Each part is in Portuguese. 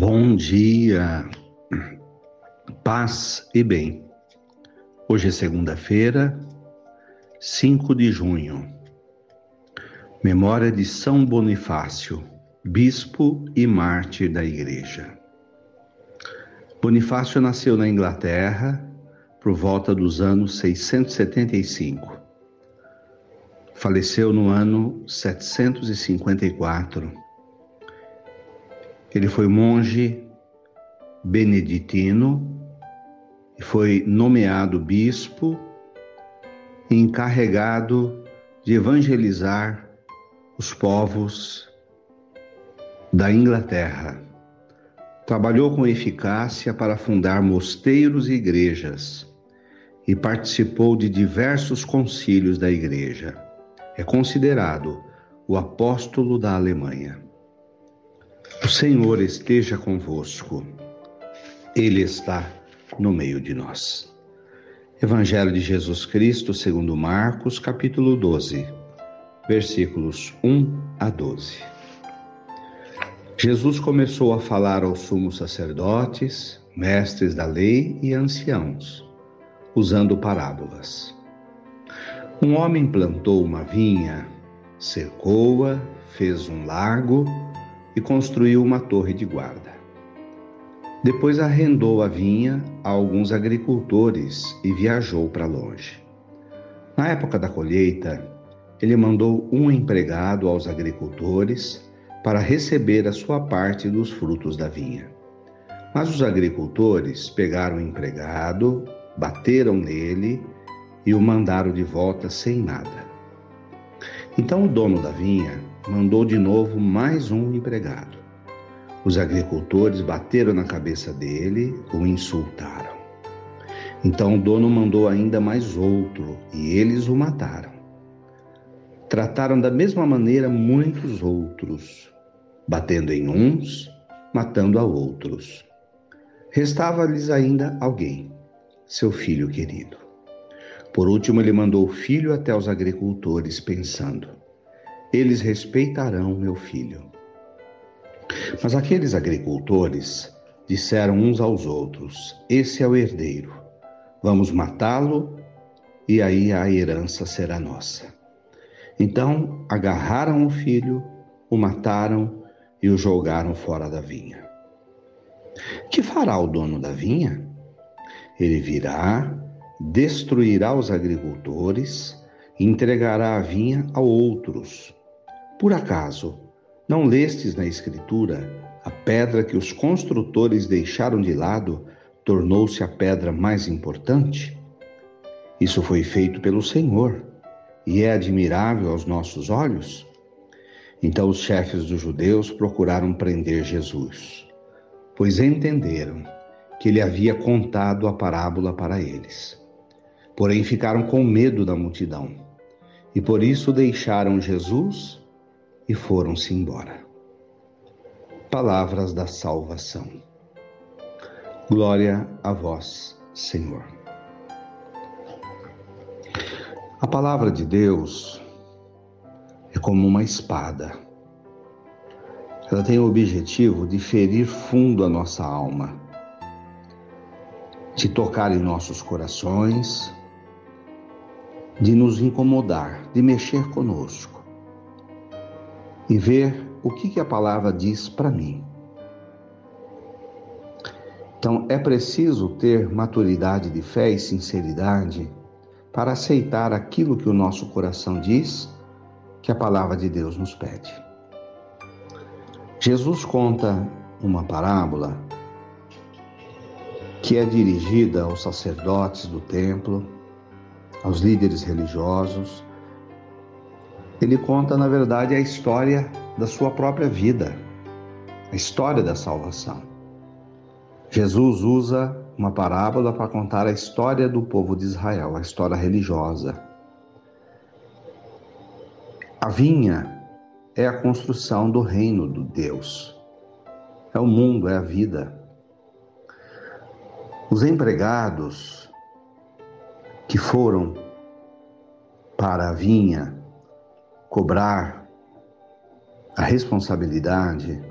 Bom dia, paz e bem. Hoje é segunda-feira, 5 de junho. Memória de São Bonifácio, bispo e mártir da Igreja. Bonifácio nasceu na Inglaterra por volta dos anos 675. Faleceu no ano 754 ele foi monge beneditino e foi nomeado bispo encarregado de evangelizar os povos da Inglaterra. Trabalhou com eficácia para fundar mosteiros e igrejas e participou de diversos concílios da Igreja. É considerado o apóstolo da Alemanha. O Senhor esteja convosco, Ele está no meio de nós. Evangelho de Jesus Cristo, segundo Marcos, capítulo 12, versículos 1 a 12. Jesus começou a falar aos sumos sacerdotes, mestres da lei e anciãos, usando parábolas. Um homem plantou uma vinha, cercou-a, fez um lago e construiu uma torre de guarda. Depois arrendou a vinha a alguns agricultores e viajou para longe. Na época da colheita, ele mandou um empregado aos agricultores para receber a sua parte dos frutos da vinha. Mas os agricultores pegaram o empregado, bateram nele e o mandaram de volta sem nada. Então o dono da vinha mandou de novo mais um empregado. Os agricultores bateram na cabeça dele, o insultaram. Então o dono mandou ainda mais outro e eles o mataram. Trataram da mesma maneira muitos outros, batendo em uns, matando a outros. Restava-lhes ainda alguém, seu filho querido. Por último, ele mandou o filho até os agricultores, pensando: eles respeitarão meu filho. Mas aqueles agricultores disseram uns aos outros: Esse é o herdeiro, vamos matá-lo e aí a herança será nossa. Então agarraram o filho, o mataram e o jogaram fora da vinha. Que fará o dono da vinha? Ele virá, destruirá os agricultores entregará a vinha a outros por acaso, não lestes na Escritura a pedra que os construtores deixaram de lado tornou-se a pedra mais importante? Isso foi feito pelo Senhor e é admirável aos nossos olhos? Então os chefes dos judeus procuraram prender Jesus, pois entenderam que ele havia contado a parábola para eles. Porém ficaram com medo da multidão e por isso deixaram Jesus e foram-se embora. Palavras da salvação. Glória a vós, Senhor. A palavra de Deus é como uma espada. Ela tem o objetivo de ferir fundo a nossa alma, de tocar em nossos corações, de nos incomodar, de mexer conosco e ver o que, que a palavra diz para mim. Então é preciso ter maturidade de fé e sinceridade para aceitar aquilo que o nosso coração diz que a palavra de Deus nos pede. Jesus conta uma parábola que é dirigida aos sacerdotes do templo, aos líderes religiosos, ele conta, na verdade, a história da sua própria vida, a história da salvação. Jesus usa uma parábola para contar a história do povo de Israel, a história religiosa. A vinha é a construção do reino de Deus. É o mundo, é a vida. Os empregados que foram para a vinha cobrar a responsabilidade,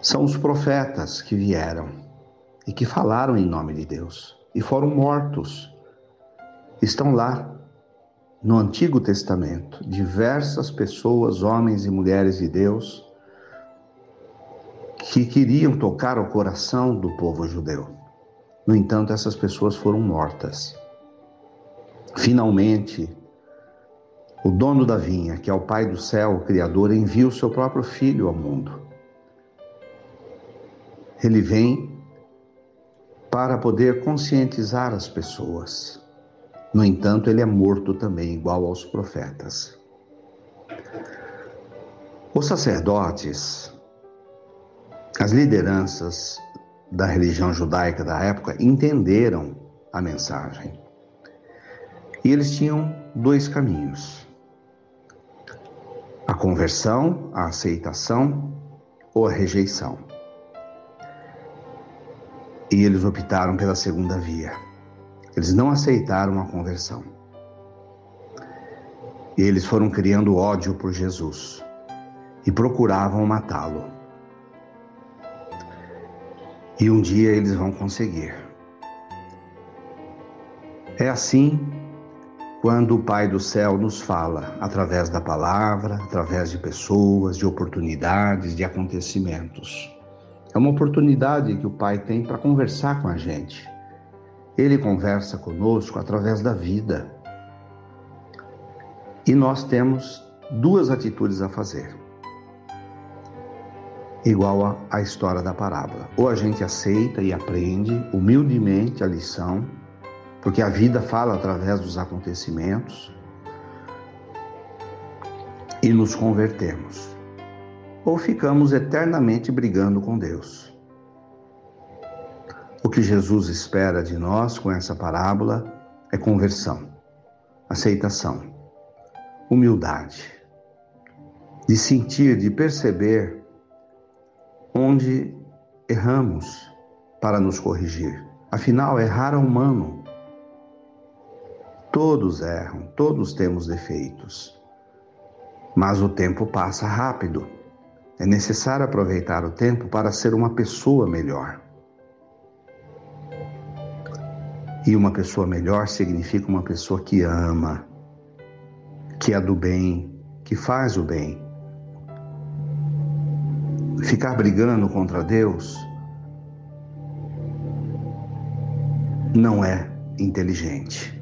são os profetas que vieram e que falaram em nome de Deus e foram mortos. Estão lá no Antigo Testamento diversas pessoas, homens e mulheres de Deus, que queriam tocar o coração do povo judeu. No entanto, essas pessoas foram mortas. Finalmente, o dono da vinha, que é o Pai do céu, o Criador, envia o seu próprio Filho ao mundo. Ele vem para poder conscientizar as pessoas. No entanto, ele é morto também, igual aos profetas. Os sacerdotes, as lideranças da religião judaica da época entenderam a mensagem. E eles tinham dois caminhos: a conversão, a aceitação ou a rejeição. E eles optaram pela segunda via. Eles não aceitaram a conversão. E eles foram criando ódio por Jesus e procuravam matá-lo. E um dia eles vão conseguir. É assim quando o Pai do céu nos fala através da palavra, através de pessoas, de oportunidades, de acontecimentos. É uma oportunidade que o Pai tem para conversar com a gente. Ele conversa conosco através da vida. E nós temos duas atitudes a fazer. Igual à história da parábola. Ou a gente aceita e aprende humildemente a lição, porque a vida fala através dos acontecimentos, e nos convertemos ou ficamos eternamente brigando com Deus. O que Jesus espera de nós com essa parábola é conversão, aceitação, humildade, de sentir, de perceber onde erramos para nos corrigir. Afinal, errar é humano. Todos erram, todos temos defeitos. Mas o tempo passa rápido. É necessário aproveitar o tempo para ser uma pessoa melhor. E uma pessoa melhor significa uma pessoa que ama, que é do bem, que faz o bem. Ficar brigando contra Deus não é inteligente.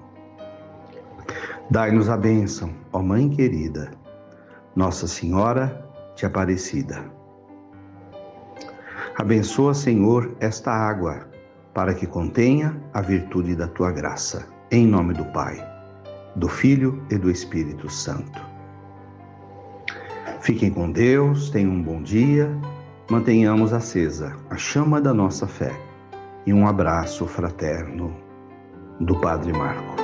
Dai-nos a bênção, ó Mãe querida nossa Senhora de Aparecida. Abençoa, Senhor, esta água, para que contenha a virtude da tua graça. Em nome do Pai, do Filho e do Espírito Santo. Fiquem com Deus, tenham um bom dia, mantenhamos acesa a chama da nossa fé e um abraço fraterno do Padre Marcos.